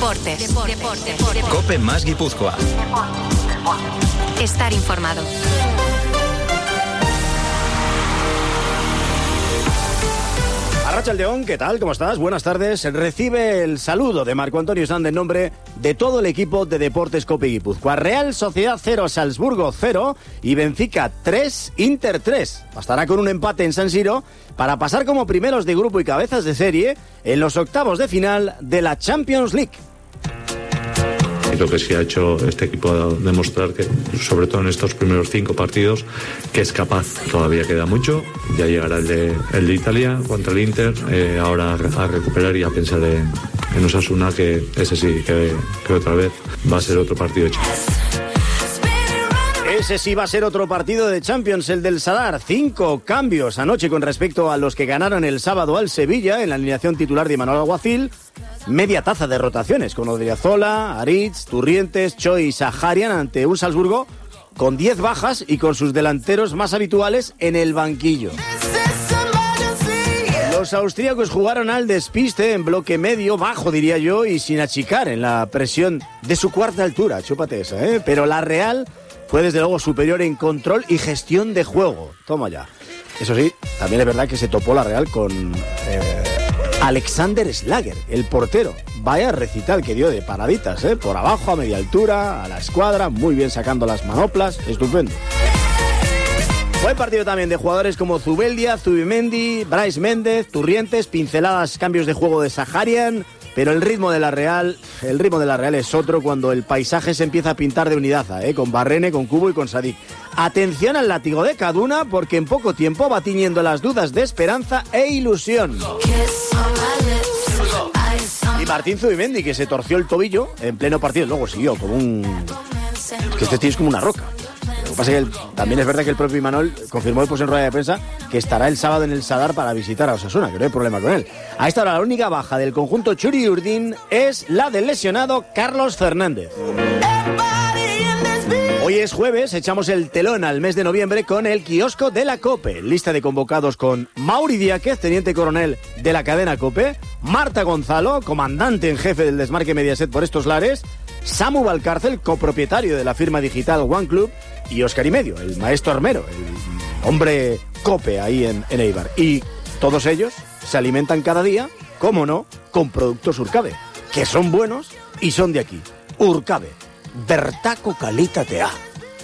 Deportes. Deportes. Cope más Guipúzcoa. Estar informado. Arracha León, ¿qué tal? ¿Cómo estás? Buenas tardes. Recibe el saludo de Marco Antonio Sand en nombre de todo el equipo de Deportes Cope Guipúzcoa. Real Sociedad 0, Salzburgo 0 y Benfica 3, Inter 3. Bastará con un empate en San Siro para pasar como primeros de grupo y cabezas de serie en los octavos de final de la Champions League. Creo que sí ha hecho este equipo demostrar que, sobre todo en estos primeros cinco partidos, que es capaz. Todavía queda mucho. Ya llegará el de, Italia contra el Inter. eh, ahora a recuperar y a pensar en, en Osasuna, que ese sí, que, que otra vez va a ser otro partido hecho. Ese sí va a ser otro partido de Champions, el del Sadar. Cinco cambios anoche con respecto a los que ganaron el sábado al Sevilla en la alineación titular de Manuel Aguacil. Media taza de rotaciones con Odriozola, Aritz, Turrientes, Choi y Saharian ante un Salzburgo con 10 bajas y con sus delanteros más habituales en el banquillo. Los austríacos jugaron al despiste en bloque medio, bajo diría yo, y sin achicar en la presión de su cuarta altura, chúpate esa, ¿eh? Pero la Real fue desde luego superior en control y gestión de juego. Toma ya. Eso sí, también es verdad que se topó la Real con eh, Alexander Slager, el portero. Vaya recital que dio de paraditas, ¿eh? Por abajo, a media altura, a la escuadra, muy bien sacando las manoplas, estupendo. Buen partido también de jugadores como Zubeldia, Zubimendi, Bryce Méndez, Turrientes, pinceladas, cambios de juego de Saharian, pero el ritmo de la Real, el ritmo de la Real es otro cuando el paisaje se empieza a pintar de unidaza, ¿eh? con Barrene, con Cubo y con Sadik. Atención al látigo de Caduna porque en poco tiempo va tiñendo las dudas de esperanza e ilusión. Y Martín Zubimendi que se torció el tobillo en pleno partido, luego siguió como un que este tío es como una roca. Pasa que también es verdad que el propio Imanol confirmó después en rueda de prensa que estará el sábado en el Sadar para visitar a Osasuna, que no hay problema con él. A esta hora la única baja del conjunto Churi Urdín es la del lesionado Carlos Fernández. Hoy es jueves, echamos el telón al mes de noviembre con el kiosco de la COPE. Lista de convocados con Mauri Diáquez, teniente coronel de la cadena COPE, Marta Gonzalo, comandante en jefe del desmarque Mediaset por estos lares, Samu Valcárcel, copropietario de la firma digital One Club, y Oscar y Medio, el maestro armero, el hombre COPE ahí en, Eibar. Y todos ellos se alimentan cada día, cómo no, con productos Urcabe, que son buenos y son de aquí. Urcabe, Bertaco Calítate A.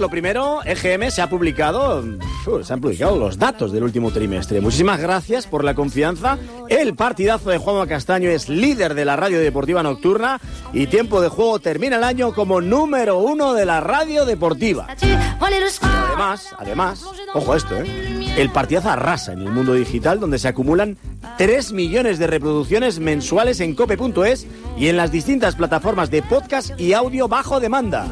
Lo primero, EGM se ha publicado, se han publicado los datos del último trimestre. Muchísimas gracias por la confianza. El partidazo de Juanma Castaño es líder de la radio deportiva nocturna y tiempo de juego termina el año como número uno de la radio deportiva. Además, además, ojo a esto, ¿eh? El partidazo arrasa en el mundo digital donde se acumulan 3 millones de reproducciones mensuales en cope.es y en las distintas plataformas de podcast y audio bajo demanda.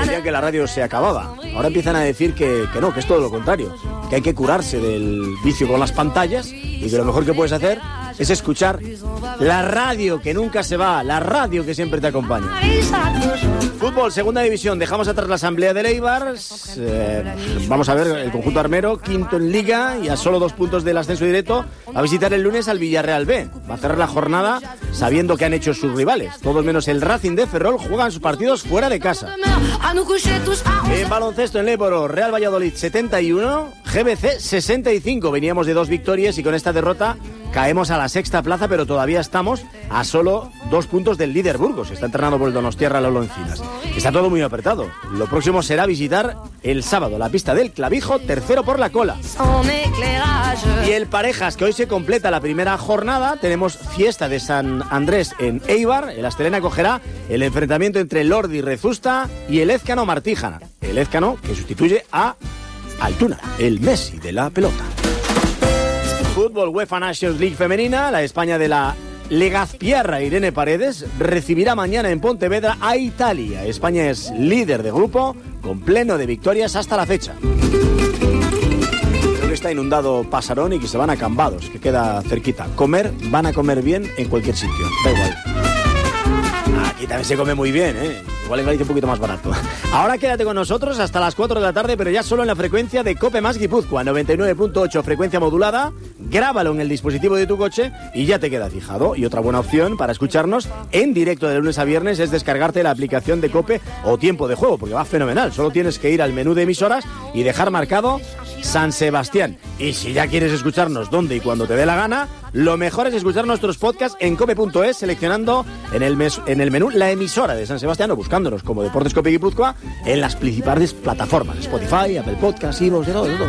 Decían que la radio se acababa. Ahora empiezan a decir que, que no, que es todo lo contrario. Que hay que curarse del vicio con las pantallas y que lo mejor que puedes hacer es escuchar la radio que nunca se va, la radio que siempre te acompaña. Fútbol, segunda división. Dejamos atrás la asamblea de Eibar. Eh, vamos a ver el conjunto armero, quinto en liga y a solo dos puntos del ascenso directo. A visitar el lunes al Villarreal B. Va a cerrar la jornada sabiendo que han hecho sus rivales. Todos menos el Racing de Ferrol juegan sus partidos fuera de casa. En baloncesto en Léboro, Real Valladolid 71, GBC 65. Veníamos de dos victorias y con esta derrota caemos a la sexta plaza, pero todavía estamos a solo dos puntos del líder Burgos. Está entrenado por el Donostiarra Lolo Encinas. Está todo muy apretado. Lo próximo será visitar el sábado la pista del Clavijo, tercero por la cola. Y el Parejas, que hoy se completa la primera jornada, tenemos fiesta de San Andrés en Eibar. El Astelena cogerá el enfrentamiento entre Lordi Rezusta y el Ezcano Martíjana. El Ezcano que sustituye a Altuna, el Messi de la pelota. Fútbol UEFA Nations League femenina, la España de la Legazpierra Irene Paredes recibirá mañana en Pontevedra a Italia. España es líder de grupo con pleno de victorias hasta la fecha. Creo que está inundado Pasarón y que se van a Cambados, que queda cerquita. Comer, van a comer bien en cualquier sitio, da igual. Aquí también se come muy bien, ¿eh? Igual en Galicia un poquito más barato. Ahora quédate con nosotros hasta las 4 de la tarde, pero ya solo en la frecuencia de Cope Más Guipúzcoa, 99.8 frecuencia modulada. Grábalo en el dispositivo de tu coche y ya te queda fijado. Y otra buena opción para escucharnos en directo de lunes a viernes es descargarte la aplicación de Cope o Tiempo de Juego, porque va fenomenal. Solo tienes que ir al menú de emisoras y dejar marcado San Sebastián. Y si ya quieres escucharnos donde y cuando te dé la gana, lo mejor es escuchar nuestros podcasts en cope.es seleccionando en el, mes- en el menú la emisora de San Sebastián o buscándonos como Deportes Cope Guipúzcoa en las principales plataformas, Spotify, Apple Podcasts, Evox, de todo, de todo.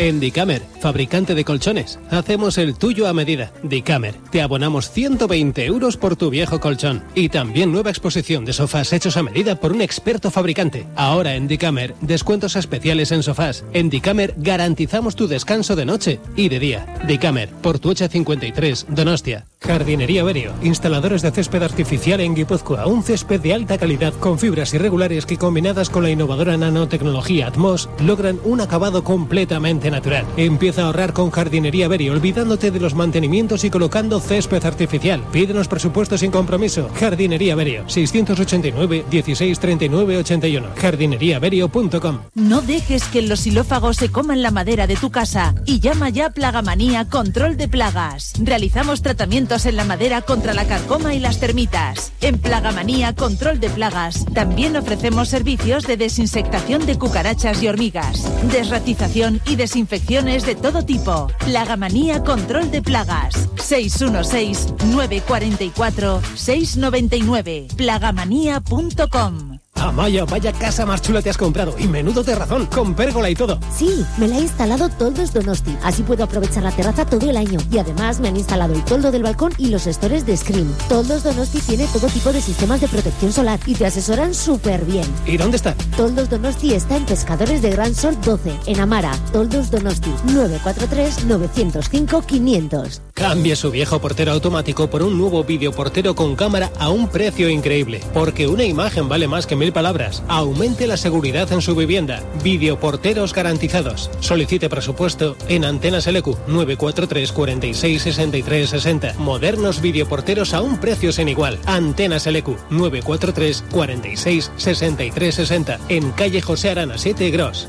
En Dicamer, fabricante de colchones, hacemos el tuyo a medida. Dicamer, te abonamos 120 euros por tu viejo colchón. Y también nueva exposición de sofás hechos a medida por un experto fabricante. Ahora en Dicamer, descuentos especiales en sofás. En Dicamer garantizamos tu descanso de noche y de día. Dicamer, por tu 53, Donostia. Jardinería Berio, instaladores de césped artificial en Guipúzcoa. Un césped de alta calidad con fibras irregulares que combinadas con la innovadora nanotecnología Atmos logran un acabado completamente natural. Empieza a ahorrar con Jardinería Berio, olvidándote de los mantenimientos y colocando césped artificial. Pídenos presupuesto sin compromiso. Jardinería Berio, 689 16 39 81. Jardineriaberio.com. No dejes que los xilófagos se coman la madera de tu casa y llama ya Plagamanía Control de Plagas. Realizamos tratamientos en la madera contra la carcoma y las termitas. En Plagamanía Control de Plagas también ofrecemos servicios de desinfectación de cucarachas y hormigas, desratización y desinfecciones de todo tipo. Plagamanía Control de Plagas. 616-944-699. Plagamanía.com. Amaya, vaya casa más chula te has comprado. Y menudo terrazón, con pérgola y todo. Sí, me la he instalado Toldos Donosti. Así puedo aprovechar la terraza todo el año. Y además me han instalado el toldo del balcón y los estores de Scream. Toldos Donosti tiene todo tipo de sistemas de protección solar y te asesoran súper bien. ¿Y dónde está? Toldos Donosti está en Pescadores de Gran Sol 12, en Amara. Toldos Donosti, 943-905-500. Cambie su viejo portero automático por un nuevo videoportero con cámara a un precio increíble. Porque una imagen vale más que mil palabras. Aumente la seguridad en su vivienda. Videoporteros garantizados. Solicite presupuesto en Antenas LQ 943 46 63 60. Modernos videoporteros a un precio sin igual. Antenas LQ 943 46 63 60. En calle José Arana 7 Gros.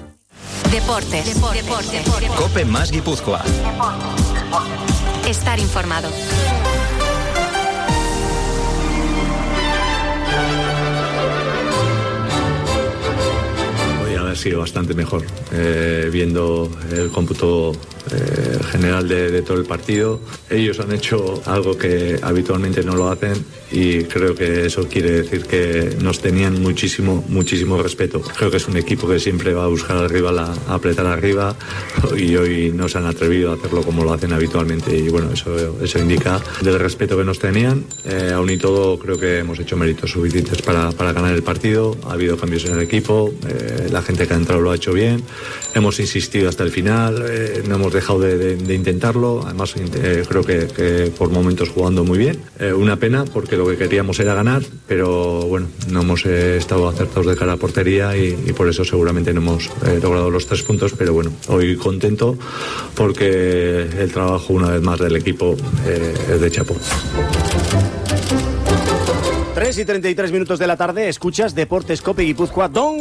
Deportes. Deportes. Cope más Guipúzcoa. Estar informado. Haber sido bastante mejor, eh, viendo el cómputo eh, general de, todo el partido. Ellos han hecho algo que habitualmente no lo hacen y creo que eso quiere decir que nos tenían muchísimo, muchísimo respeto. Creo que es un equipo que siempre va a buscar al rival, a, a apretar arriba y hoy no se han atrevido a hacerlo como lo hacen habitualmente y bueno, eso, eso indica del respeto que nos tenían. Eh, aún y todo creo que hemos hecho méritos suficientes para, para ganar el partido. Ha habido cambios en el equipo, eh, la gente que ha entrado lo ha hecho bien. Hemos insistido hasta el final, eh, no hemos dejado de, de- de intentarlo. Además, eh, creo que, que por momentos jugando muy bien. Eh, una pena porque lo que queríamos era ganar, pero bueno, no hemos eh, estado acertados de cara a portería y, y por eso seguramente no hemos eh, logrado los tres puntos. Pero bueno, hoy contento porque el trabajo una vez más del equipo eh, es de chapo. 3 y 33 minutos de la tarde, escuchas Deportes Cope Guipúzcoa. Don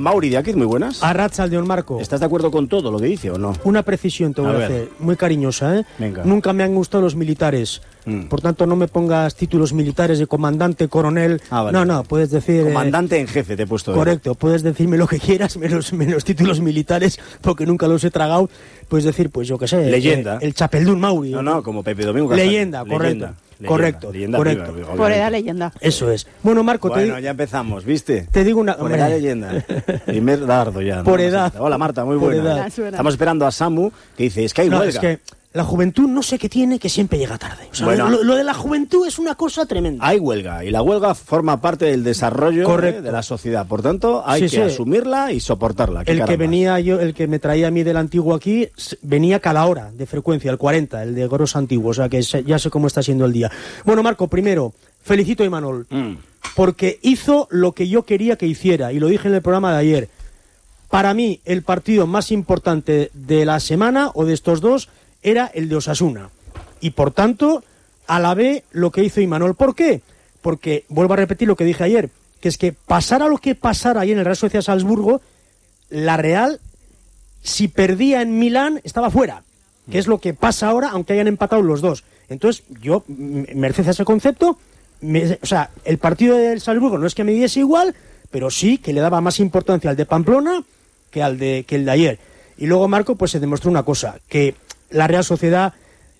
Mauri de aquí, muy buenas. Al Marco. ¿Estás de acuerdo con todo lo que dice o no? Una precisión te voy A hacer, muy cariñosa, ¿eh? Venga. Nunca me han gustado los militares. Mm. Por tanto, no me pongas títulos militares de comandante, coronel. Ah, vale. No, no, puedes decir. eh, Comandante en jefe te he puesto. ¿eh? Correcto, puedes decirme lo que quieras, menos, menos títulos militares, porque nunca los he tragado. Puedes decir, pues yo qué sé. Leyenda. eh, el Chapeldún Mauri. No, no, como Pepe Domingo Castaño. Leyenda, correcto. Correcto, leyenda correcto. viva, Por edad leyenda. Eso es. Bueno, Marco, te Bueno, di- ya empezamos, ¿viste? Te digo una- Por edad leyenda. Primer dardo ya. ¿no? Por edad. Hola, Marta, muy Por buena. edad. Estamos esperando a Samu, que dice, es que hay No, huelga. es que la juventud no sé qué tiene que siempre llega tarde. O sea, Bueno. lo, lo de la juventud es una cosa tremenda. Hay huelga y la huelga forma parte del desarrollo Correcto. ¿eh? de la sociedad. Por tanto, hay Sí, que sí. asumirla y soportarla. El que venía yo, el que me traía a mí del antiguo aquí, venía cada hora de frecuencia, el 40, el de Goros antiguo, o sea que ya sé cómo está siendo el día. Bueno, Marco, primero, felicito a Imanol, Mm. porque hizo lo que yo quería que hiciera, y lo dije en el programa de ayer. Para mí, el partido más importante de la semana, o de estos dos, era el de Osasuna. Y por tanto, alabé lo que hizo Imanol. ¿Por qué? Porque, vuelvo a repetir lo que dije ayer, que es que pasara lo que pasara ahí en el Real Sociedad Salzburgo, la Real, si perdía en Milán, estaba fuera. Que es lo que pasa ahora, aunque hayan empatado los dos. Entonces, yo, merced a ese concepto, me- o sea, el partido del Salzburgo no es que me diese igual, pero sí que le daba más importancia al de Pamplona que al de que el de ayer. Y luego Marco, pues se demostró una cosa, que la Real Sociedad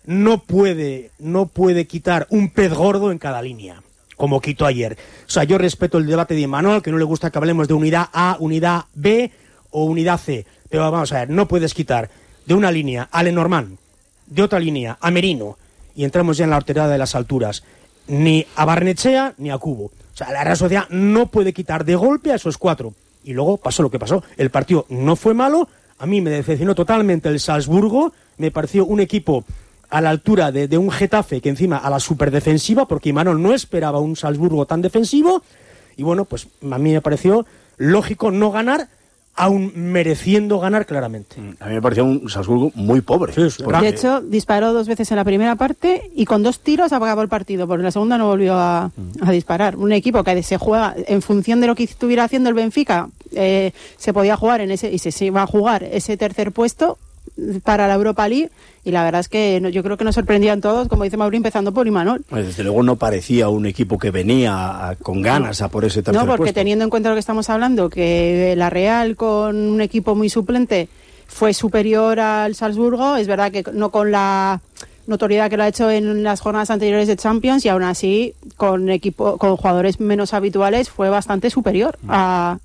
no puede, no puede quitar un pez gordo en cada línea, como quitó ayer. O sea, yo respeto el debate de Manuel, que no le gusta que hablemos de unidad A, unidad B o unidad C. Pero vamos a ver, no puedes quitar de una línea a Lenormand, de otra línea a Merino, y entramos ya en la horterada de las alturas, ni a Barnechea ni a Cubo. O sea, la Real Sociedad no puede quitar de golpe a esos cuatro. Y luego pasó lo que pasó. El partido no fue malo, a mí me decepcionó totalmente el Salzburgo, me pareció un equipo a la altura de, de un Getafe que encima a la superdefensiva, porque Imanol no esperaba un Salzburgo tan defensivo, y bueno, pues a mí me pareció lógico no ganar, aún mereciendo ganar claramente. A mí me pareció un Salzburgo muy pobre. De hecho, disparó dos veces en la primera parte y con dos tiros acabó el partido, porque en la segunda no volvió a, a disparar. Un equipo que se juega en función de lo que estuviera haciendo el Benfica, eh, se podía jugar en ese y se, se iba a jugar ese tercer puesto para la Europa League y la verdad es que no- yo creo que nos sorprendían todos, como dice Mauri, empezando por Imanol. Pues, desde luego no parecía un equipo que venía a- con ganas a por ese tercer No, porque puesto. teniendo en cuenta lo que estamos hablando, que la Real con un equipo muy suplente fue superior al Salzburgo, es verdad que no con la notoriedad que lo ha hecho en las jornadas anteriores de Champions y aún así con equipo con jugadores menos habituales fue bastante superior a,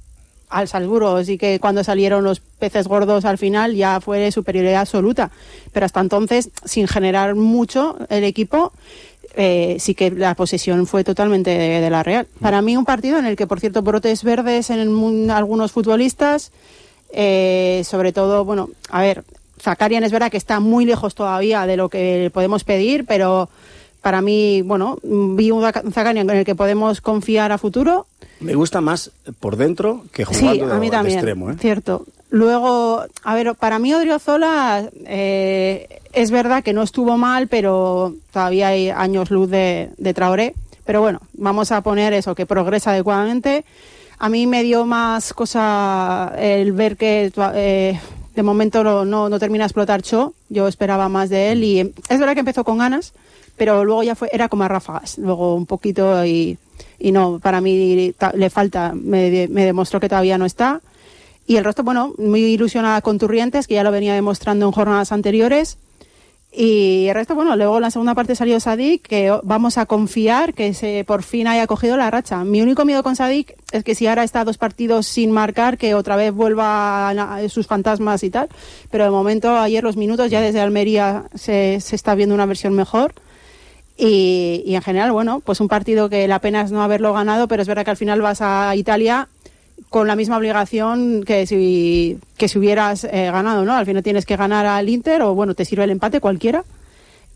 al Salzburgo, así que cuando salieron los peces gordos al final ya fue superioridad absoluta, pero hasta entonces sin generar mucho el equipo eh, sí que la posesión fue totalmente de, de la Real. Para mí un partido en el que, por cierto, brotes verdes en algunos futbolistas, eh, sobre todo, bueno, a ver, Zakarian es verdad que está muy lejos todavía de lo que podemos pedir, pero para mí, bueno, vi un Zac- Zakarian en el que podemos confiar a futuro. Me gusta más por dentro que Sí, jugando a mí de también, extremo. ¿eh? cierto. Luego, a ver, para mí Odriozola eh, es verdad que no estuvo mal, pero todavía hay años luz de, de Traoré. Pero bueno, vamos a poner eso, que progresa adecuadamente. A mí me dio más cosa el ver que eh, de momento no, no, no termina de explotar Cho. Yo esperaba más de él y es verdad que empezó con ganas, pero luego ya fue era como a ráfagas. Luego un poquito y, y no, para mí ta- le falta, me, me demostró que todavía no está. Y el resto, bueno, muy ilusionada con Turrientes, que ya lo venía demostrando en jornadas anteriores. Y el resto, bueno, luego la segunda parte salió Sadik, que vamos a confiar que se por fin haya cogido la racha. Mi único miedo con Sadik es que si ahora está dos partidos sin marcar, que otra vez vuelva a sus fantasmas y tal. Pero de momento, ayer los minutos, ya desde Almería se, se está viendo una versión mejor. Y, y en general, bueno, pues un partido que la pena es no haberlo ganado, pero es verdad que al final vas a Italia con la misma obligación que si, que si hubieras eh, ganado, ¿no? Al final tienes que ganar al Inter o, bueno, te sirve el empate cualquiera.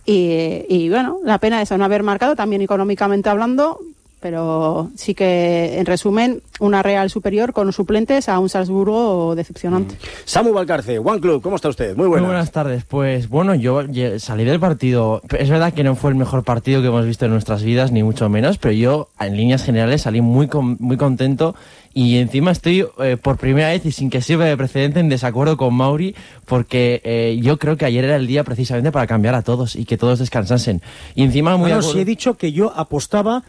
Y, y, bueno, la pena es no haber marcado, también económicamente hablando, pero sí que, en resumen, una Real superior con suplentes a un Salzburgo decepcionante. Samu Valcarce, One Club, ¿cómo está usted? Muy buenas. Muy buenas tardes. Pues bueno, yo salí del partido. Es verdad que no fue el mejor partido que hemos visto en nuestras vidas, ni mucho menos, pero yo en líneas generales salí muy, con- muy contento y encima estoy eh, por primera vez y sin que sirva de precedente en desacuerdo con Mauri porque eh, yo creo que ayer era el día precisamente para cambiar a todos y que todos descansasen. Y encima muy Bueno, acuerdo- si he dicho que yo apostaba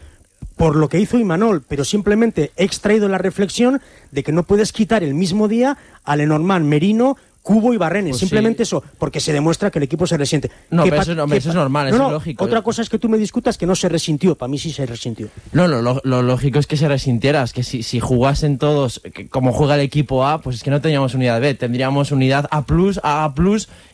por lo que hizo Imanol, pero simplemente he extraído la reflexión de que no puedes quitar el mismo día a Lenormand, Merino Cubo y Barrenes, Pues simplemente eso, porque se demuestra que el equipo se resiente. No, pero eso no- que eso es normal, no, eso no, es lógico. Otra cosa es que tú me discutas que no se resintió, para mí sí se resintió. No, lo, lo- lo lógico es que se resintieras, que si, si jugasen todos que como juega el equipo A, pues es que no tendríamos unidad B, tendríamos unidad A+, A+, A+,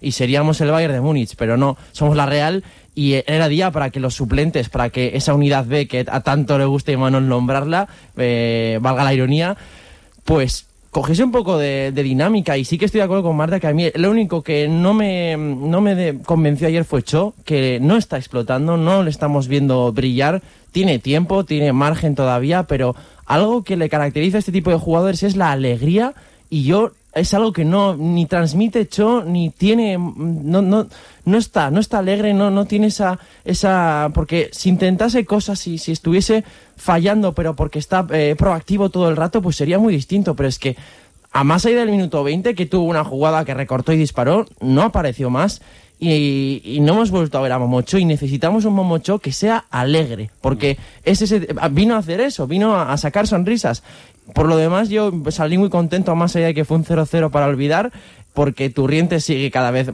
y seríamos el Bayern de Múnich, pero no, somos la Real y era día para que los suplentes, para que esa unidad B que a tanto le gusta a Imanol nombrarla, eh, valga la ironía, pues cogiese un poco de, dinámica y sí que estoy de acuerdo con Marta que a mí lo único que no me, no me convenció ayer fue Cho, que no está explotando, no le estamos viendo brillar, tiene tiempo, tiene margen todavía, pero algo que le caracteriza a este tipo de jugadores es la alegría y yo es algo que no ni transmite Cho ni tiene no no no está no está alegre no no tiene esa esa porque si intentase cosas y si estuviese fallando pero porque está eh, proactivo todo el rato pues sería muy distinto pero es que a más allá del minuto 20 que tuvo una jugada que recortó y disparó no apareció más. Y, no hemos vuelto a ver a Momocho y necesitamos un Momocho que sea alegre porque es ese vino a hacer eso vino a sacar sonrisas por lo demás, yo salí muy contento, más allá de que fue un 0-0 para olvidar, porque Turriente sigue cada vez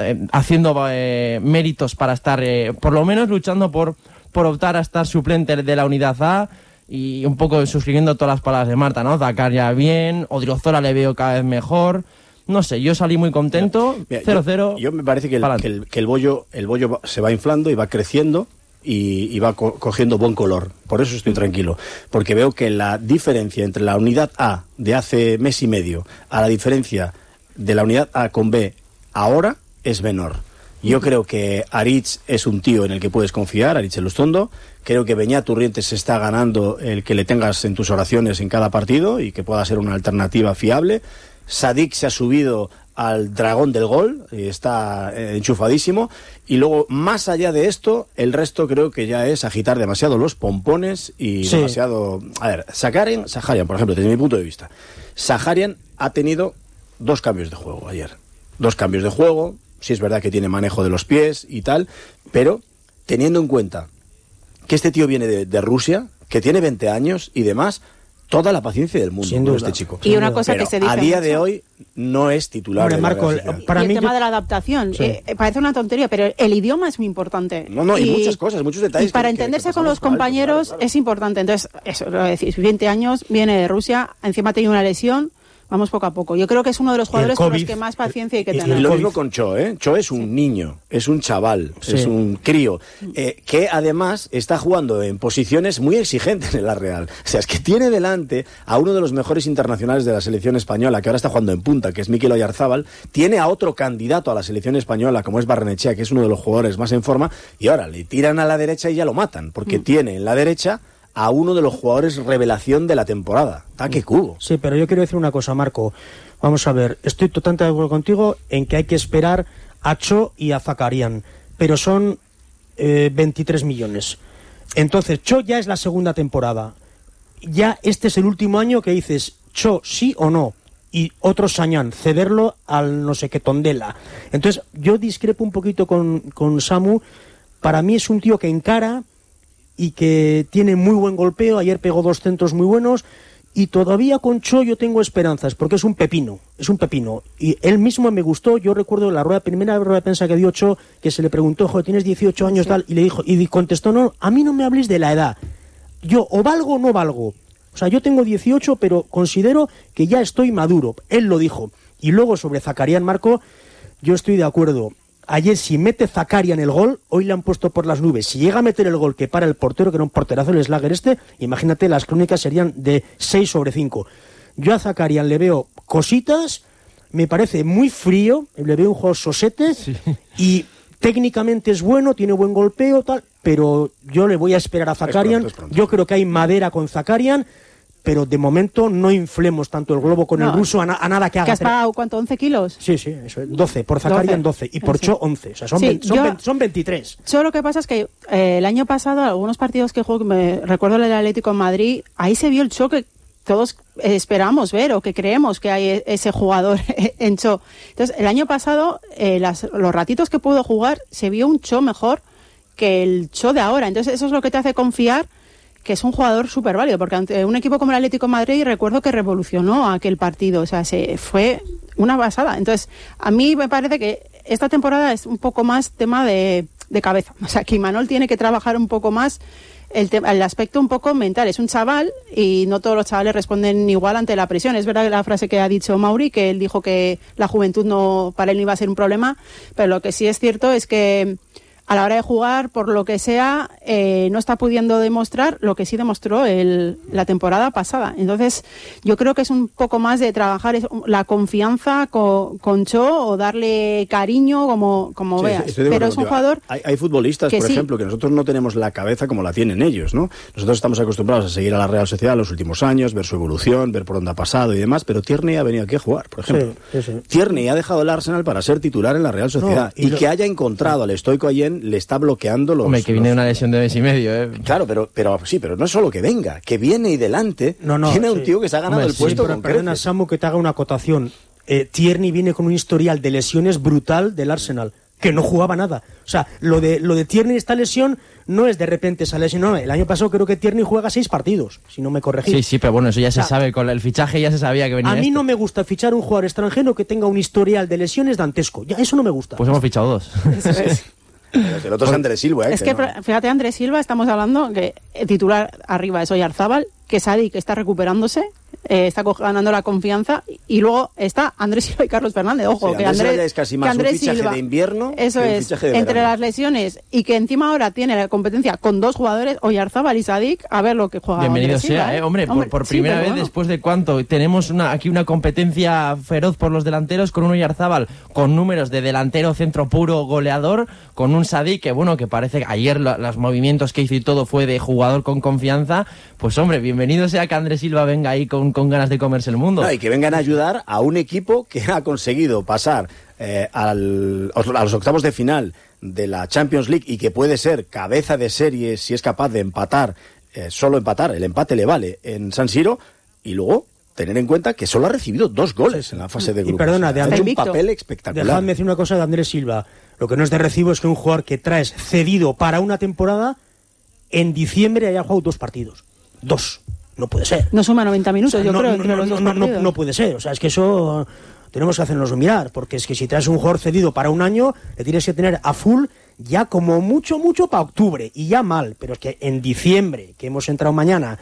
eh, haciendo eh, méritos para estar, eh, por lo menos luchando por, por optar a estar suplente de la unidad A y un poco suscribiendo todas las palabras de Marta, ¿no? Zakaria bien, Odriozola le veo cada vez mejor. No sé, yo salí muy contento, Mira, 0-0. Yo, yo me parece que el, que el- que el bollo, el bollo se va inflando y va creciendo y, va co- cogiendo buen color. Por eso estoy tranquilo. Porque veo que la diferencia entre la unidad A de hace mes y medio a la diferencia de la unidad A con B ahora es menor. Yo creo que Aritz es un tío en el que puedes confiar, Aritz Elustondo. Creo que Beñat Turrientes se está ganando el que le tengas en tus oraciones en cada partido y que pueda ser una alternativa fiable. Sadik se ha subido al dragón del gol, y está eh, enchufadísimo. Y luego, más allá de esto, el resto creo que ya es agitar demasiado los pompones y Sí. demasiado... A ver, Sakarian, Saharian, por ejemplo, desde mi punto de vista. Saharian ha tenido dos cambios de juego ayer. Dos cambios de juego, sí es verdad que tiene manejo de los pies y tal, pero teniendo en cuenta que este tío viene de, de Rusia, que tiene 20 años y demás, toda la paciencia del mundo Sin duda. este chico. Y una cosa Pero que se dice a día de mucho- hoy no es titular. Hombre, de la Marco, Real Sociedad. para y mí el tema yo- de la adaptación, Sí. eh, eh, parece una tontería, pero el idioma es muy importante. No, no, y muchas cosas, muchos detalles Y para que- que- que entenderse con los alto, compañeros claro, claro. es importante. Entonces, eso lo decís, 20 años, viene de Rusia, encima tiene una lesión, vamos poco a poco. Yo creo que es uno de los jugadores con los que más paciencia hay que y- y tener. lo COVID. mismo con Cho, ¿eh? Cho es un niño, es un chaval, Sí. es un crío, eh, que además está jugando en posiciones muy exigentes en la Real. O sea, es que tiene delante a uno de los mejores internacionales de la selección española, que ahora está jugando en punta, que es Mikel Oyarzábal, tiene a otro candidato a la selección española, como es Barrenechea, que es uno de los jugadores más en forma, y ahora le tiran a la derecha y ya lo matan, porque tiene en la derecha a uno de los jugadores revelación de la temporada. ¡Ah, qué cubo! Sí, pero yo quiero decir una cosa, Marco. Vamos a ver, estoy totalmente de acuerdo contigo en que hay que esperar a Cho y a Zakarian, pero son eh, 23 millones. Entonces, Cho ya es la segunda temporada. Ya este es el último año que dices Cho sí o no. Y otro Sañán, cederlo al no sé qué Tondela. Entonces, yo discrepo un poquito con, con Samu. Para mí es un tío que encara, y que tiene muy buen golpeo. Ayer pegó dos centros muy buenos. Y todavía con Cho yo tengo esperanzas, porque es un pepino, es un pepino. Y él mismo me gustó, yo recuerdo la rueda, primera rueda de prensa que dio Cho, que se le preguntó, joder, tienes 18 años tal, y le dijo, y contestó, no, a mí no me habléis de la edad. Yo o valgo o no valgo. O sea, yo tengo 18, pero considero que ya estoy maduro. Él lo dijo. Y luego sobre Zacarián Marco, yo estoy de acuerdo. Ayer si mete Zacarian el gol, hoy le han puesto por las nubes. Si llega a meter el gol que para el portero, que era un porterazo el Slager este, imagínate, las crónicas serían de 6 sobre 5. Yo a Zacarian le veo cositas, me parece muy frío, le veo un juego sosete y técnicamente es bueno, tiene buen golpeo, tal, pero yo le voy a esperar a Zacarian. pronto, es pronto. Yo creo que hay madera con Zacarian, pero de momento no inflemos tanto el globo con No. el ruso a, na- a nada que ¿Que haga. has pagado cuánto? ¿11 kilos? Sí, sí, eso es. 12. Por Zacarian 12. Y por. Cho 11. O sea, son, Sí, 20 son, yo- 20 son 23. Yo lo que pasa es que eh, el año pasado, algunos partidos que juego, me recuerdo el Atlético en Madrid, ahí se vio el choque que todos eh, esperamos ver o que creemos que hay e- ese jugador en Cho. Entonces, el año pasado, eh, las- los ratitos que pudo jugar, se vio un Cho mejor que el Cho de ahora. Entonces, eso es lo que te hace confiar que es un jugador súper válido, porque ante un equipo como el Atlético de Madrid recuerdo que revolucionó aquel partido, o sea, se fue una basada. Entonces, a mí me parece que esta temporada es un poco más tema de, de cabeza. O sea, que Imanol tiene que trabajar un poco más el, el aspecto un poco mental. Es un chaval y no todos los chavales responden igual ante la presión. Es verdad que la frase que ha dicho Mauri, que él dijo que la juventud no para él no iba a ser un problema, pero lo que sí es cierto es que a la hora de jugar, por lo que sea, eh, no está pudiendo demostrar lo que sí demostró el, la temporada pasada. Entonces, yo creo que es un poco más de trabajar la confianza con, con Cho o darle cariño como, como Sí, veas. Pero acuerdo es un jugador Hay, hay futbolistas, que por sí. ejemplo, que nosotros no tenemos la cabeza como la tienen ellos, ¿no? Nosotros estamos acostumbrados a seguir a la Real Sociedad los últimos años, ver su evolución, ver por dónde ha pasado y demás, pero Tierney ha venido aquí a jugar, por ejemplo. Sí, sí, sí. Tierney ha dejado el Arsenal para ser titular en la Real Sociedad y y, lo- que haya encontrado al estoico Allen le está bloqueando los... Hombre, que viene de los- una lesión de mes y medio, ¿eh? Claro, pero, pero sí, pero no es solo que venga, que viene y delante No, no, tiene un sí. tío que se ha ganado Hombre, el sí, puesto pero con perdona, creces. Samu, que te haga una acotación. Eh, Tierney viene con un historial de lesiones brutal del Arsenal, que no jugaba nada. O sea, lo de, lo de Tierney, esta lesión, no es de repente esa lesión. No, el año pasado creo que Tierney juega seis partidos, si no me corregís. Sí, sí, pero bueno, eso ya se O sea, sabe. Con el fichaje ya se sabía que venía A mí esto. no me gusta fichar un jugador extranjero que tenga un historial de lesiones dantesco. Ya, eso no me gusta. Pues hemos fichado dos. El otro es Andrés Silva, ¿eh? Es que, no- fíjate, Andrés Silva, estamos hablando que titular arriba es Oyarzábal, que Sadik está recuperándose, eh, está ganando la confianza, y luego está Andrés Silva y Carlos Fernández. Ojo, Sí, que Andrés es casi que más un Andrés fichaje Silva- de invierno Eso que un es, fichaje de entre las lesiones y que encima ahora tiene la competencia con dos jugadores, Oyarzábal y Sadik, a ver lo que juega Bienvenido Andrés Silva, sea, ¿eh? Hombre, por, por sí, primera vez bueno. después de cuánto. Tenemos una, aquí una competencia feroz por los delanteros con un Oyarzábal con números de delantero centro puro goleador, con un Sadik que, bueno, que parece que ayer lo- los movimientos que hizo y todo fue de jugador con confianza. Pues, hombre, bienvenido sea que Andrés Silva venga ahí con, con ganas de comerse el mundo. No, y que vengan a ayudar a un equipo que ha conseguido pasar eh, al- a los octavos de final de la Champions League y que puede ser cabeza de serie si es capaz de empatar, eh, solo empatar, el empate le vale en San Siro y luego tener en cuenta que solo ha recibido dos goles en la fase de Y grupos. perdona, de ha Andrés- hecho un papel espectacular. Dejadme decir una cosa de Andrés Silva. Lo que no es de recibo es que un jugador que traes cedido para una temporada, en diciembre haya jugado dos partidos. Dos. No puede ser. No suma 90 minutos, O sea, yo no, creo, no, los dos no puede ser. O sea, es que eso tenemos que hacernos mirar. Porque es que si traes un jugador cedido para un año, le tienes que tener a full ya como mucho, mucho para octubre. Y ya mal. Pero es que en diciembre, que hemos entrado mañana,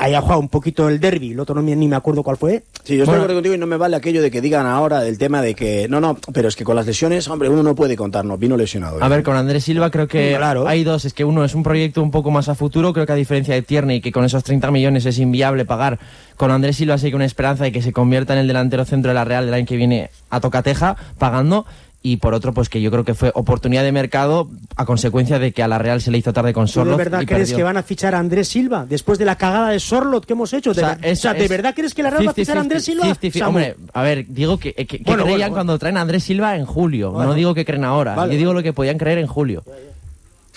haya jugado un poquito el derby, el otro no me- ni me acuerdo cuál fue. Sí, yo estoy Bueno. de acuerdo contigo y no me vale aquello de que digan ahora el tema de que no, no, pero es que con las lesiones, hombre, uno no puede contar, no, vino lesionado. ¿eh? A ver, con Andrés Silva creo que Claro. hay dos. Es que uno es un proyecto un poco más a futuro. Creo que a diferencia de Tierney, que con esos 30 millones es inviable pagar, con Andrés Silva sí que una esperanza de que se convierta en el delantero centro de la Real del año que viene a tocateja, pagando. Y por otro, pues que yo creo que fue oportunidad de mercado a consecuencia de que a la Real se le hizo tarde con ¿Tú de verdad y crees perdió. que van a fichar a Andrés Silva después de la cagada de Sorlot que hemos hecho? O ¿De, sea, ver- o sea, ¿de verdad crees que la Real va a fichar a Andrés 50, Silva? 50, Samu? hombre, a ver, digo que, que- que Bueno, creían bueno, bueno. cuando traen a Andrés Silva en julio. No digo que creen ahora. Vale. Yo digo lo que podían creer en julio.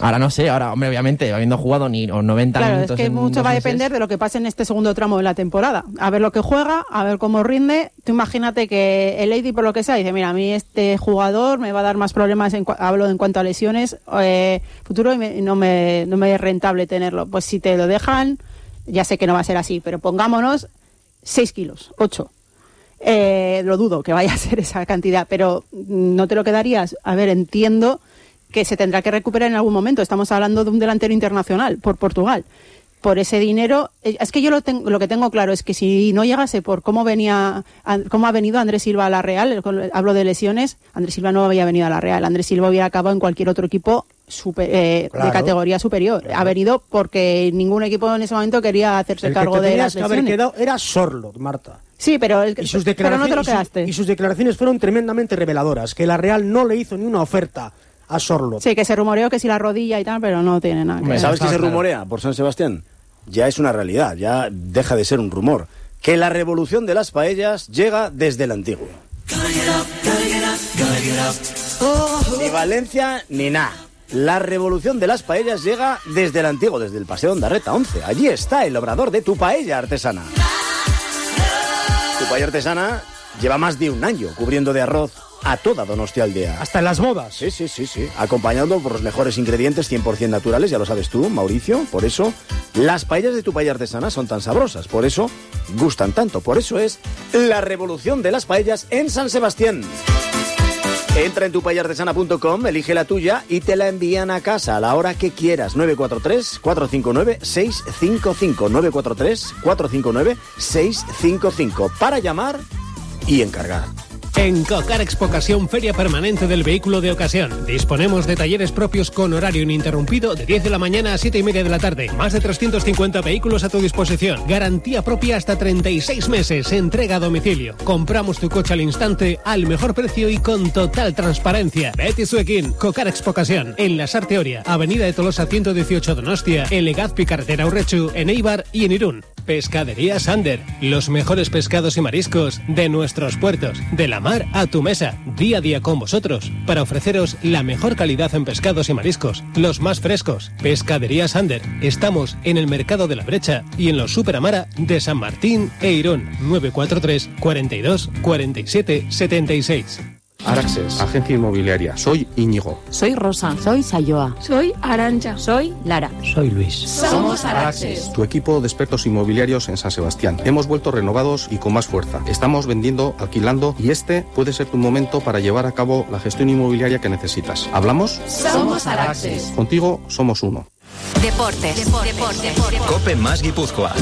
Ahora no sé, ahora, hombre, obviamente, habiendo jugado ni o 90 Claro, es minutos. que en mucho va a depender de lo que pase en este segundo tramo de la temporada. A ver lo que juega, a ver cómo rinde. Tú imagínate que el Lady, por lo que sea, dice, mira, a mí este jugador me va a dar más problemas, en, hablo en cuanto a lesiones, eh, futuro y, me- no, me, no me es rentable tenerlo. Pues si te lo dejan, ya sé que no va a ser así, pero pongámonos 6 kilos, 8. Eh, lo dudo que vaya a ser esa cantidad, pero mm, no te lo quedarías. A ver, entiendo que se tendrá que recuperar en algún momento. Estamos hablando de un delantero internacional por Portugal. Por ese dinero, eh, es que yo lo, tengo, lo que tengo claro es que si no llegase por cómo venía, cómo ha venido Andrés Silva a la Real, hablo de lesiones, Andrés Silva no había venido a la Real, Andrés Silva hubiera acabado en cualquier otro equipo super- eh, Claro. de categoría superior. Ha venido porque ningún equipo en ese momento quería hacerse El que cargo te de las que haber lesiones. quedado era Sorlot, Marta. Sí, pero, el- Y sus, pero no te lo declaraciones, y sus- quedaste. y sus declaraciones fueron tremendamente reveladoras, que la Real no le hizo ni una oferta a. Sí, que se rumoreó que si la rodilla y tal, pero no tiene nada que. ¿Sabes qué está se rumorea por San Sebastián? Ya es una realidad, ya deja de ser un rumor. Que la revolución de las paellas llega desde el antiguo. Ni Valencia ni nada. La revolución de las paellas llega desde el antiguo, desde el Paseo Ondarreta 11. Allí está el obrador de tu paella artesana. Tu paella artesana lleva más de un año cubriendo de arroz a toda Donostia Aldea. Hasta en las bodas. Sí, sí, sí, sí. Acompañado por los mejores ingredientes 100% naturales, ya lo sabes tú, Mauricio. Por eso, las paellas de tu paella artesana son tan sabrosas. Por eso, gustan tanto. Por eso es la revolución de las paellas en San Sebastián. Entra en tupaellartesana.com, elige la tuya y te la envían a casa a la hora que quieras. 943-459-655. 943-459-655. Para llamar y encargar. En Cocar Expocasión, feria permanente del vehículo de ocasión. Disponemos de talleres propios con horario ininterrumpido de 10 de la mañana a 7 y media de la tarde. Más de 350 vehículos a tu disposición. Garantía propia hasta 36 meses. Entrega a domicilio. Compramos tu coche al instante, al mejor precio y con total transparencia. Betty Suekin, Cocar Expocasión. En la Sarteoria, Avenida de Tolosa 118 Donostia, en Legazpi Carretera Urrechu, en Eibar y en Irún. Pescadería Sander, los mejores pescados y mariscos de nuestros puertos, de la mar a tu mesa, día a día con vosotros, para ofreceros la mejor calidad en pescados y mariscos, los más frescos. Pescadería Sander, estamos en el Mercado de la Brecha y en los Superamara de San Martín e Irún, 943 42 47 76. Araxes, agencia inmobiliaria. Soy Íñigo. Soy Rosa. Soy Sayoa. Soy Arancha. Soy Lara. Soy Luis. Somos Araxes. Tu equipo de expertos inmobiliarios en San Sebastián. Hemos vuelto renovados y con más fuerza. Estamos vendiendo, alquilando y este puede ser tu momento para llevar a cabo la gestión inmobiliaria que necesitas. ¿Hablamos? Somos Araxes. Contigo somos uno. Deportes. Deportes. Cope más Guipúzcoa.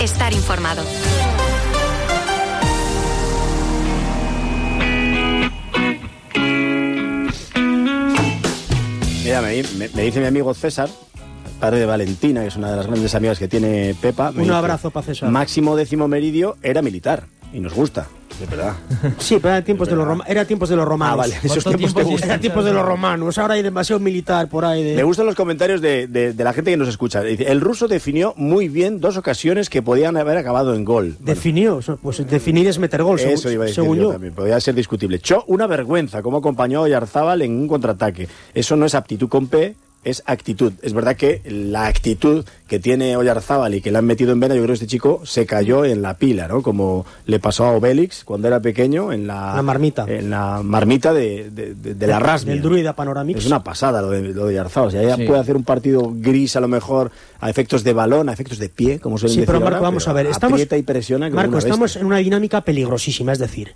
Estar informado. Mira, me, me- me dice mi amigo César, padre de Valentina, que es una de las grandes amigas que tiene Pepa. Un abrazo para César. Máximo décimo meridio era militar y nos gusta, verdad. Sí, pero era tiempos, de los, roma- era tiempos de los romanos. Ah, vale, esos tiempos te Era gustan. tiempos de los romanos. Ahora hay demasiado militar por ahí. De... Me gustan los comentarios de, de- de la gente que nos escucha. El ruso definió muy bien dos ocasiones que podían haber acabado en gol. Definió, pues definir es meter gol, según, Eso iba a decir según yo, yo. también. Podría ser discutible. Cho, una vergüenza, cómo acompañó a Oyarzábal en un contraataque. Eso no es aptitud con P, es actitud. Es verdad que la actitud que tiene Oyarzábal y que le han metido en vena, yo creo que este chico se cayó en la pila, ¿no? Como le pasó a Obélix cuando era pequeño en la... La marmita. En la marmita de, de, de- de la Rasmia. Del druida Panoramix. Es una pasada lo de, lo de Oyarzábal. O sea, ella Sí. puede hacer un partido gris a lo mejor a efectos de balón, a efectos de pie, como suelen Sí, decir pero Marco, ahora, vamos pero a ver. Estamos, aprieta y presiona como Marco, una estamos en una dinámica peligrosísima. Es decir,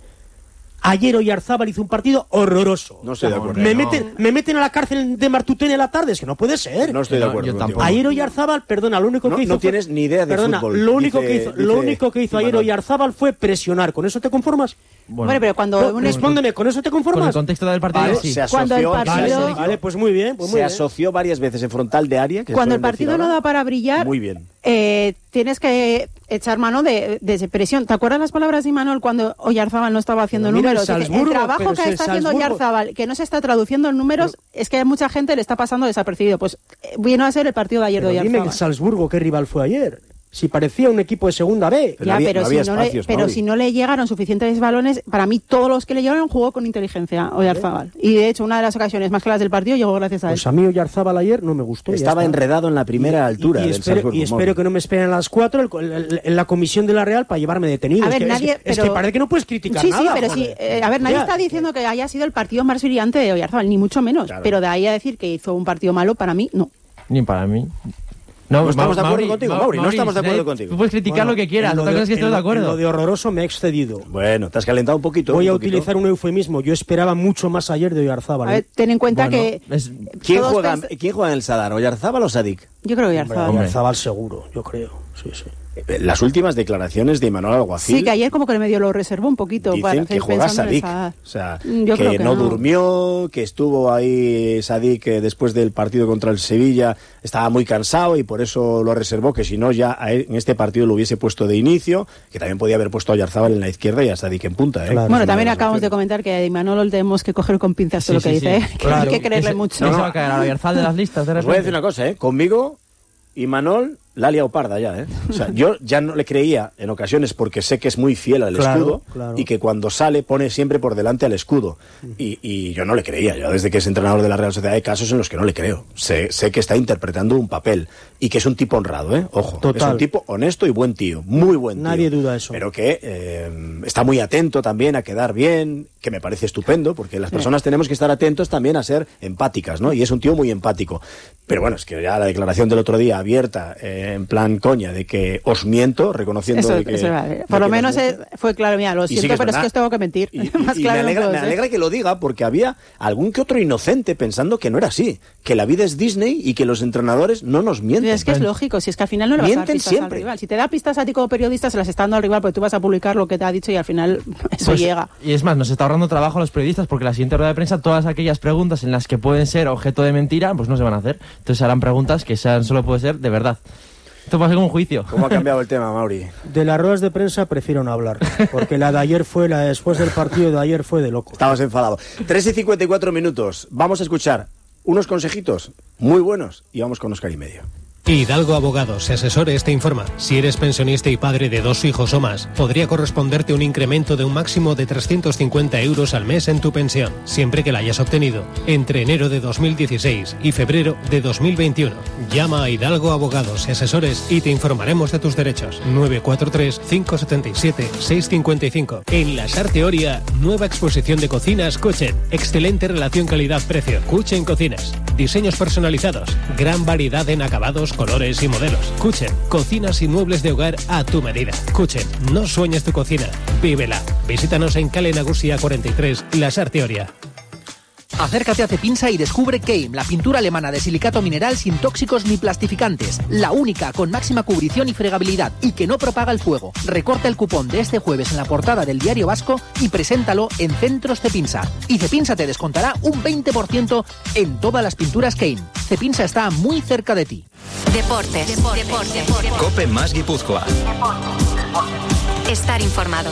ayer Oyarzábal hizo un partido horroroso. No estoy de acuerdo. Me, No. meten, me meten a la cárcel de Martutene a la tarde. Es que no puede ser. No estoy de acuerdo contigo. Ayer Oyarzábal, perdona, lo único No- que hizo. no fue- tienes ni idea de perdona, fútbol, Lo único, dice- que hizo, lo único que hizo ayer. Oyarzábal fue presionar. ¿Con eso te conformas? Hombre, pero cuando No, un- respóndeme, ¿con eso te conformas? Con el contexto del partido, Vale, sí. se Cuando el asoció, partido- vale, Vale, pues muy bien. Pues muy se bien. asoció varias veces en frontal de área. que Cuando el partido no da para brillar, Muy bien. Eh, tienes que echar mano de, de presión. ¿Te acuerdas las palabras de Imanol cuando Oyarzábal no estaba haciendo mira el números? Salzburgo, el trabajo que el está haciendo Oyarzábal, que no se está traduciendo en números, es que a mucha gente le está pasando desapercibido. Pues eh, vino a ser el partido de ayer de dime Oyarzábal. que Salzburgo, ¿qué rival fue ayer? Si parecía un equipo de segunda B. ya, pero, si, no le, pero si no le llegaron suficientes balones, para mí todos los que le llegaron jugó con inteligencia Oyarzábal. Y de hecho, una de las ocasiones más claras del partido llegó gracias a él. Pues a mí Oyarzábal ayer no me gustó. Estaba enredado en la primera altura y, del espero, y espero que no me esperen a las 4 en la comisión de la Real para llevarme detenido. A Es ver, que- es nadie. que- es pero... que parece que no puedes criticar Sí, nada. sí, pero joder. sí. eh, a ver, nadie Ya. está diciendo que haya sido el partido más brillante de Oyarzábal, ni mucho menos. Pero de ahí a decir que hizo un partido malo, para mí, no. Ni para mí. No estamos de acuerdo Mauri- contigo, Ma- Mauri, no estamos de acuerdo eh, contigo. Tú puedes criticar Bueno, lo que quieras, otra cosa es que estés de acuerdo. lo de horroroso me he excedido. Bueno, te has calentado un poquito. Voy a un poquito. utilizar un eufemismo. Yo esperaba mucho más ayer de Oyarzábal. A ver, ¿eh? ten en cuenta Bueno, que. es- ¿Quién juega, ¿Quién juega en el Sadar? ¿Oyarzábal o Sadik? Yo creo que Oyarzábal. Oyarzábal seguro, yo creo. Sí, sí. Las últimas declaraciones de Imanol Alguacil Sí, que ayer como que el medio lo reservó un poquito. dicen para, que juega Sadik. esa- O sea, Mm, yo que, que no, no. durmió, que estuvo ahí Sadik eh, después del partido contra el Sevilla, estaba muy cansado y por eso lo reservó, que si no ya en este partido lo hubiese puesto de inicio, que también podía haber puesto a Yarzábal en la izquierda y a Sadik en punta. ¿eh? Claro. Bueno, también acabamos de comentar que a Imanol tenemos que coger con pinzas todo Sí, lo que sí, dice, sí. ¿eh? que Claro. hay que creerle mucho. ese va a caer a Oyarzabal de las listas, de Os voy a decir una cosa, ¿eh? Conmigo, Imanol la ha liado parda ya, ¿eh? O sea, yo ya no le creía en ocasiones porque sé que es muy fiel al Claro, escudo claro. y que cuando sale pone siempre por delante al escudo. Y, y yo no le creía. Yo desde que es entrenador de la Real Sociedad hay casos en los que no le creo. Sé, sé que está interpretando un papel y que es un tipo honrado, ¿eh? Ojo. Es un tipo honesto y buen tío. Muy buen tío. Nadie duda eso. Pero que eh, está muy atento también a quedar bien, que me parece estupendo, porque las personas tenemos que estar atentos también a ser empáticas, ¿no? Y es un tío muy empático. Pero bueno, es que ya la declaración del otro día abierta, eh, en plan coña, de que os miento, reconociendo Eso, de que... eso vale. de Por lo que menos nos fue claro, mira, lo sí siento, que es pero es que os tengo que mentir. Más y claro me no alegra, puedo me que lo diga porque había algún que otro inocente pensando que no era así, que la vida es Disney y que los entrenadores no nos mienten. Es que es lógico, si es que al final no le vas a dar Mienten pistas siempre. al rival. Si te da pistas a ti como periodista, se las está dando al rival porque tú vas a publicar lo que te ha dicho y al final eso Pues, llega. Y es más, nos está ahorrando trabajo a los periodistas porque la siguiente rueda de prensa, todas aquellas preguntas en las que pueden ser objeto de mentira, pues no se van a hacer. Entonces harán preguntas que sean, solo puede ser de verdad. Esto va a ser como un juicio. ¿Cómo ha cambiado el tema, Mauri? De las ruedas de prensa prefiero no hablar, porque la de ayer fue, la de después del partido de ayer fue de loco. Estabas enfadado. 3 y 54 minutos. Vamos a escuchar unos consejitos muy buenos y vamos con Oscar y medio. Hidalgo Abogados y Asesores te informa. Si eres pensionista y padre de dos hijos o más, podría corresponderte un incremento de un máximo de 350 euros al mes en tu pensión, siempre que la hayas obtenido entre enero de 2016 y febrero de 2021. Llama a Hidalgo Abogados y Asesores y te informaremos de tus derechos. 943-577-655. En la Sarteoria, nueva exposición de cocinas Kuchen. Excelente relación calidad-precio. Kuchen Cocinas. Diseños personalizados. Gran variedad en acabados, colores y modelos. Kuchen. Cocinas y muebles de hogar a tu medida. Kuchen. No sueñes tu cocina. Vívela. Visítanos en Cale Nagusia 43, La Sarteoria. Acércate a Cepinsa y descubre Keim, la pintura alemana de silicato mineral sin tóxicos ni plastificantes. La única con máxima cubrición y fregabilidad y que no propaga el fuego. Recorta el cupón de este jueves en la portada del Diario Vasco y preséntalo en Centros Cepinsa. Y Cepinsa te descontará un 20% en todas las pinturas Keim. Cepinsa está muy cerca de ti. Deportes. Deportes. Cope más Guipúzcoa. Estar informado.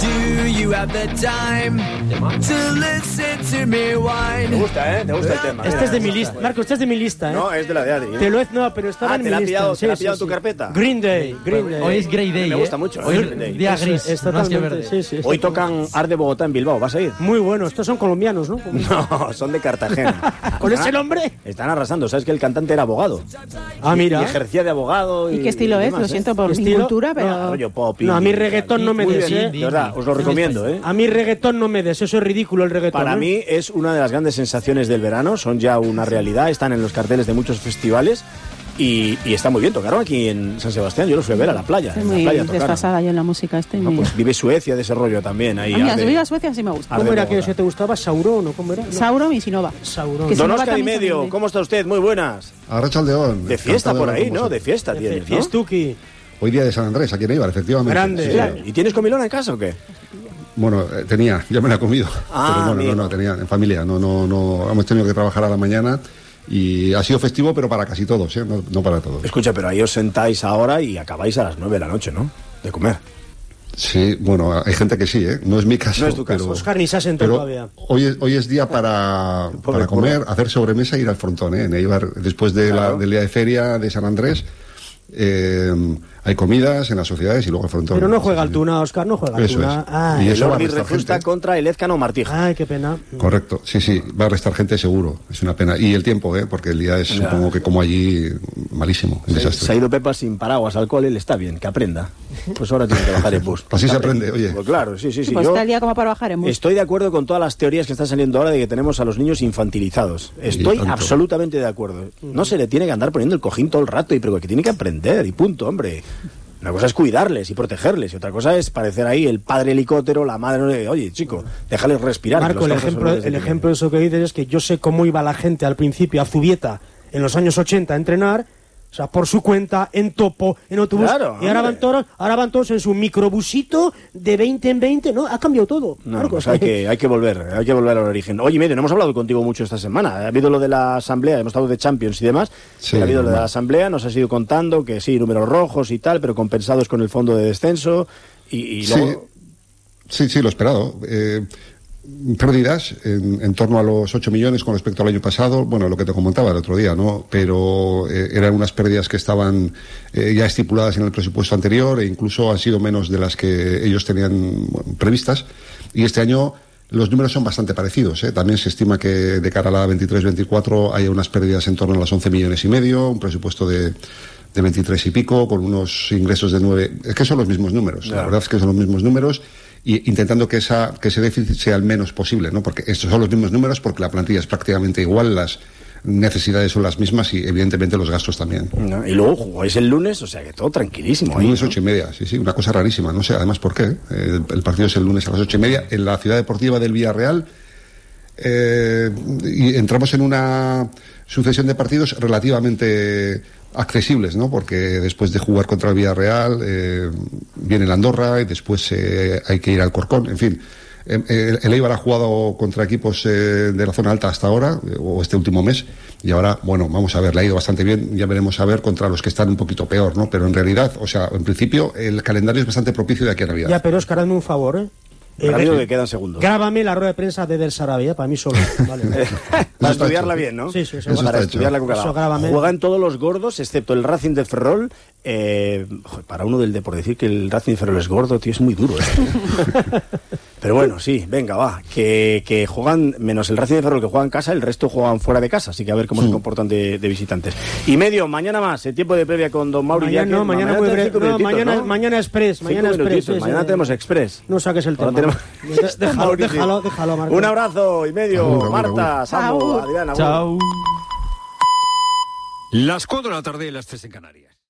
Do you have the time to listen to me whine? Te gusta, ¿eh? Te gusta el tema. Este es de mi lista. Marco, este es de mi lista, ¿eh? No, es de la de Adri. ¿eh? Te lo he, no, pero estaba Ah, en ¿te mi la ha lista. pillado, Sí, te la ha sí, pillado sí. tu carpeta? Green Day, Green Day. Hoy es Grey Day. Me ¿eh? gusta mucho, Hoy ¿eh? es Green Day. día gris, es más que totalmente, verde. sí, sí, Hoy tocan Art de Bogotá en Bilbao. ¿Vas a ir? Muy bueno, estos son colombianos, ¿no? No, son de Cartagena. ¿Con ese nombre? Están arrasando. ¿Sabes que el cantante era abogado? Ah, mira. Y ejercía de abogado. ¿Y, ¿Y qué estilo es? demás, Lo ¿eh? siento por mi Estilo- cultura, pero... No, rollo pop. No, a mí reggaetón no me bien, ¿eh? De verdad, os lo recomiendo, ¿eh? A mí reggaetón no me des, eso es ridículo el reggaetón. Para ¿eh? mí es una de las grandes sensaciones del verano, son ya una realidad, están en los carteles de muchos festivales y, y está muy bien. Tocaron aquí en San Sebastián, yo los fui a ver a la playa. Estoy en la muy playa tocaron. desfasada yo en la música. Estoy No, pues vive Suecia de ese rollo también. Ahí a mí, a Suecia sí me gusta. ¿Cómo era que te gustaba? ¿Sauron o cómo era? No. Sauron y Sinova. Sauron. Don Oscar y se medio. ¿cómo está usted? Muy buenas. Arrachaldeón. De fiesta por ahí, ¿no? De fiesta De tienes, ¿no? Fiestuki. Hoy día de San Andrés, aquí en Eibar, efectivamente. Grande. Sí. ¿Y tienes comilona en casa o qué? Bueno, eh, tenía, ya me la he comido. Ah, pero bueno, no, no, tenía en familia. No, no, no, hemos tenido que trabajar a la mañana y ha sido festivo, pero para casi todos, ¿eh? no, no para todos. Escucha, pero ahí os sentáis ahora y acabáis a las nueve de la noche, ¿no? De comer. Sí, bueno, hay gente que sí, ¿eh? No es mi caso. No es tu caso. pero- Oscar ni se ha sentado pero todavía. hoy es, hoy es día para, para comer, hacer sobremesa e ir al frontón, ¿eh? En Eibar, después de la- del día de feria de San Andrés, eh, hay comidas en las sociedades y luego al frontón. Pero no juega al Tuna, Oscar, no juega al Eso Tuna. es. Ay, Y El eso va a restar gente. contra el Ezcano Martija. Ay, qué pena. Correcto, sí, sí, va a restar gente seguro, es una pena. Y el tiempo, ¿eh? porque el día es, Ya. supongo que como allí, malísimo, un Se, desastre. se ha ido Pepa sin paraguas, alcohol, él está bien, que aprenda. Pues ahora tiene que bajar el bus. Así se aprende, oye. Pues claro, sí, sí, sí. Pues yo está el día como para bajar en bus. estoy de acuerdo con todas las teorías que están saliendo ahora de que tenemos a los niños infantilizados. Estoy absolutamente de acuerdo. No se le tiene que andar poniendo el cojín todo el rato, y pero que tiene que aprender, y punto, hombre. Una cosa es cuidarles y protegerles, y otra cosa es parecer ahí el padre helicóptero, la madre. Oye, chico, déjales respirar. Marco, el ejemplo, el ejemplo de eso que dices es que yo sé cómo iba la gente al principio a Zubieta en los años 80 a entrenar, o sea, por su cuenta, en topo, en autobús. Claro, y ahora van, todos, ahora van todos en su microbusito de 20 en 20, ¿no? Ha cambiado todo. No, pues hay que, hay que volver, hay que volver al origen. Oye, medio, no hemos hablado contigo mucho esta semana. Ha habido lo de la asamblea, hemos estado de Champions y demás. Sí, ha habido lo de la asamblea, nos has ido contando que sí, números rojos y tal, pero compensados con el fondo de descenso. Y, y Sí. luego. Sí, sí, lo esperado. Eh, pérdidas en, en, torno a los 8 millones con respecto al año pasado, bueno, lo que te comentaba el otro día, ¿no? Pero eh, eran unas pérdidas que estaban eh, ya estipuladas en el presupuesto anterior e incluso han sido menos de las que ellos tenían bueno, previstas. Y este año los números son bastante parecidos. ¿eh? También se estima que de cara a la 23-24 haya unas pérdidas en torno a las 11 millones y medio, un presupuesto de, de 23 y pico, con unos ingresos de 9. Es que son los mismos números. Claro. La verdad es que son los mismos números y intentando que, esa, que ese déficit sea el menos posible, ¿no? Porque estos son los mismos números porque la plantilla es prácticamente igual, las necesidades son las mismas y evidentemente los gastos también. No, y luego jugáis el lunes, o sea que todo tranquilísimo. El lunes ¿no? ocho y media, sí, sí, una cosa rarísima, no sé además por qué. ¿eh? El, el, partido es el lunes a las ocho y media en la ciudad deportiva del Villarreal eh, y entramos en una sucesión de partidos relativamente accesibles, ¿no? Porque después de jugar contra el Villarreal eh, viene el Andorra y después eh, hay que ir al Corcón, en fin. El, el Eibar ha jugado contra equipos eh, de la zona alta hasta ahora, o este último mes, y ahora, bueno, vamos a ver, le ha ido bastante bien, ya veremos a ver contra los que están un poquito peor, ¿no? Pero en realidad, o sea, en principio, el calendario es bastante propicio de aquí a Navidad. Ya, pero Oscar, hazme un favor, ¿eh? Radio que quedan segundos. Grábame la rueda de prensa de Del Sarabia, para mí solo. Vale. para estudiarla bien, ¿no? Sí, sí, eso Para estudiarla con calma. Juega en todos los gordos, excepto el Racing de Ferrol. Eh, para uno del por decir que el Racing de Ferrol es gordo, tío, es muy duro. ¿eh? Pero bueno, sí, venga, va. Que, que, juegan, menos el Racing de Ferrol que juega en casa, el resto juegan fuera de casa. Así que a ver cómo sí. se comportan de, de, visitantes. Y medio, mañana más, el tiempo de previa con Don Mauro mañana, no, mañana, mañana, breve, no, mañana, ¿no? mañana Express. Mañana Express. Mañana sí, tenemos Express. No saques el tema. Tenemos... déjalo, déjalo, déjalo, Marta. Un abrazo y medio, Marta, Samu, Adriana. Chao. Las 4 de la tarde y las 3 en Canarias.